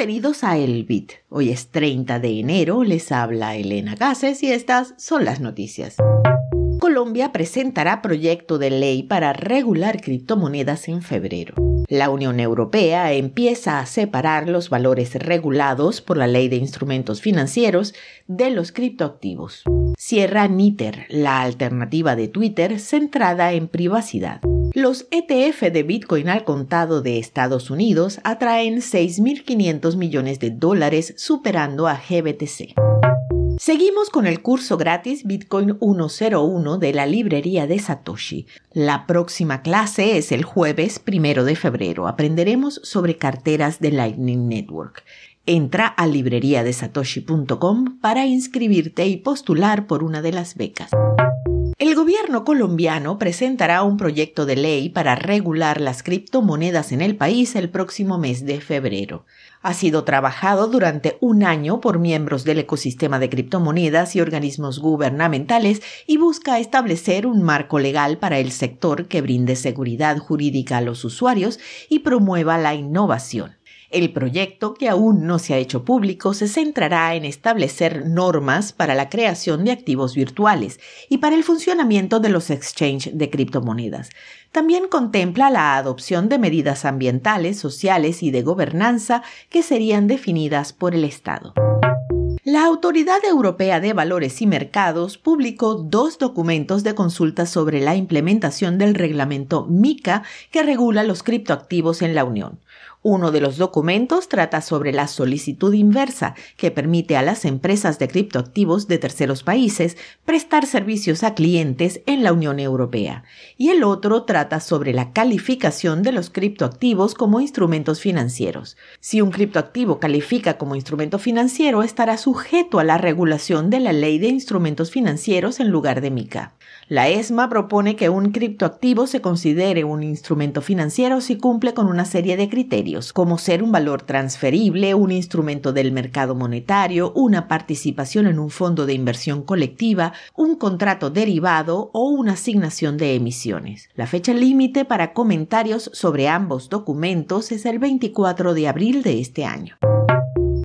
Bienvenidos a El Bit. Hoy es 30 de enero, les habla Elena Gases y estas son las noticias. Colombia presentará proyecto de ley para regular criptomonedas en febrero. La Unión Europea empieza a separar los valores regulados por la ley de instrumentos financieros de los criptoactivos. Cierra Niter, la alternativa de Twitter centrada en privacidad. Los ETF de Bitcoin al contado de Estados Unidos atraen 6.500 millones de dólares superando a GBTC. Seguimos con el curso gratis Bitcoin 101 de la librería de Satoshi. La próxima clase es el jueves primero de febrero. Aprenderemos sobre carteras de Lightning Network. Entra a libreriadesatoshi.com para inscribirte y postular por una de las becas. El gobierno colombiano presentará un proyecto de ley para regular las criptomonedas en el país el próximo mes de febrero. Ha sido trabajado durante un año por miembros del ecosistema de criptomonedas y organismos gubernamentales y busca establecer un marco legal para el sector que brinde seguridad jurídica a los usuarios y promueva la innovación. El proyecto, que aún no se ha hecho público, se centrará en establecer normas para la creación de activos virtuales y para el funcionamiento de los exchanges de criptomonedas. También contempla la adopción de medidas ambientales, sociales y de gobernanza que serían definidas por el Estado. La Autoridad Europea de Valores y Mercados publicó dos documentos de consulta sobre la implementación del reglamento MICA que regula los criptoactivos en la Unión. Uno de los documentos trata sobre la solicitud inversa, que permite a las empresas de criptoactivos de terceros países prestar servicios a clientes en la Unión Europea. Y el otro trata sobre la calificación de los criptoactivos como instrumentos financieros. Si un criptoactivo califica como instrumento financiero, estará sujeto a la regulación de la Ley de Instrumentos Financieros en lugar de MICA. La ESMA propone que un criptoactivo se considere un instrumento financiero si cumple con una serie de criterios, como ser un valor transferible, un instrumento del mercado monetario, una participación en un fondo de inversión colectiva, un contrato derivado o una asignación de emisiones. La fecha límite para comentarios sobre ambos documentos es el 24 de abril de este año.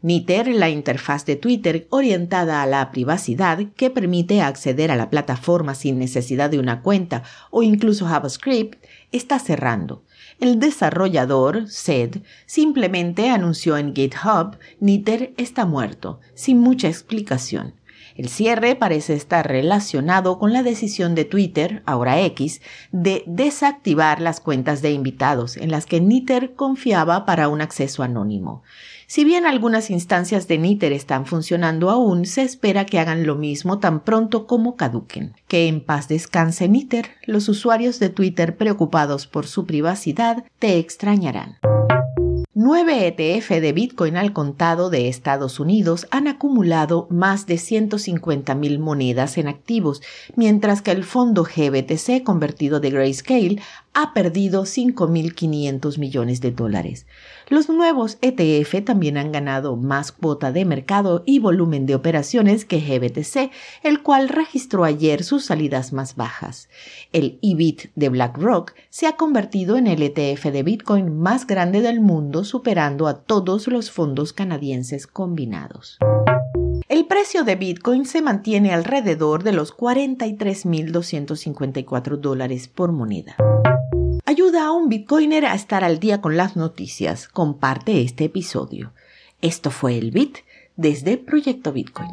Niter, la interfaz de Twitter orientada a la privacidad que permite acceder a la plataforma sin necesidad de una cuenta o incluso JavaScript, está cerrando. El desarrollador, Sed, simplemente anunció en GitHub, Niter está muerto, sin mucha explicación. El cierre parece estar relacionado con la decisión de Twitter, ahora X, de desactivar las cuentas de invitados en las que Niter confiaba para un acceso anónimo. Si bien algunas instancias de Niter están funcionando aún, se espera que hagan lo mismo tan pronto como caduquen. Que en paz descanse Niter, los usuarios de Twitter preocupados por su privacidad te extrañarán. Nueve ETF de Bitcoin al contado de Estados Unidos han acumulado más de 150.000 monedas en activos, mientras que el fondo GBTC convertido de Grayscale ha perdido 5.500 millones de dólares. Los nuevos ETF también han ganado más cuota de mercado y volumen de operaciones que GBTC, el cual registró ayer sus salidas más bajas. El EBIT de BlackRock se ha convertido en el ETF de Bitcoin más grande del mundo, superando a todos los fondos canadienses combinados. El precio de Bitcoin se mantiene alrededor de los 43.254 dólares por moneda. Ayuda a un Bitcoiner a estar al día con las noticias. Comparte este episodio. Esto fue el Bit desde Proyecto Bitcoin.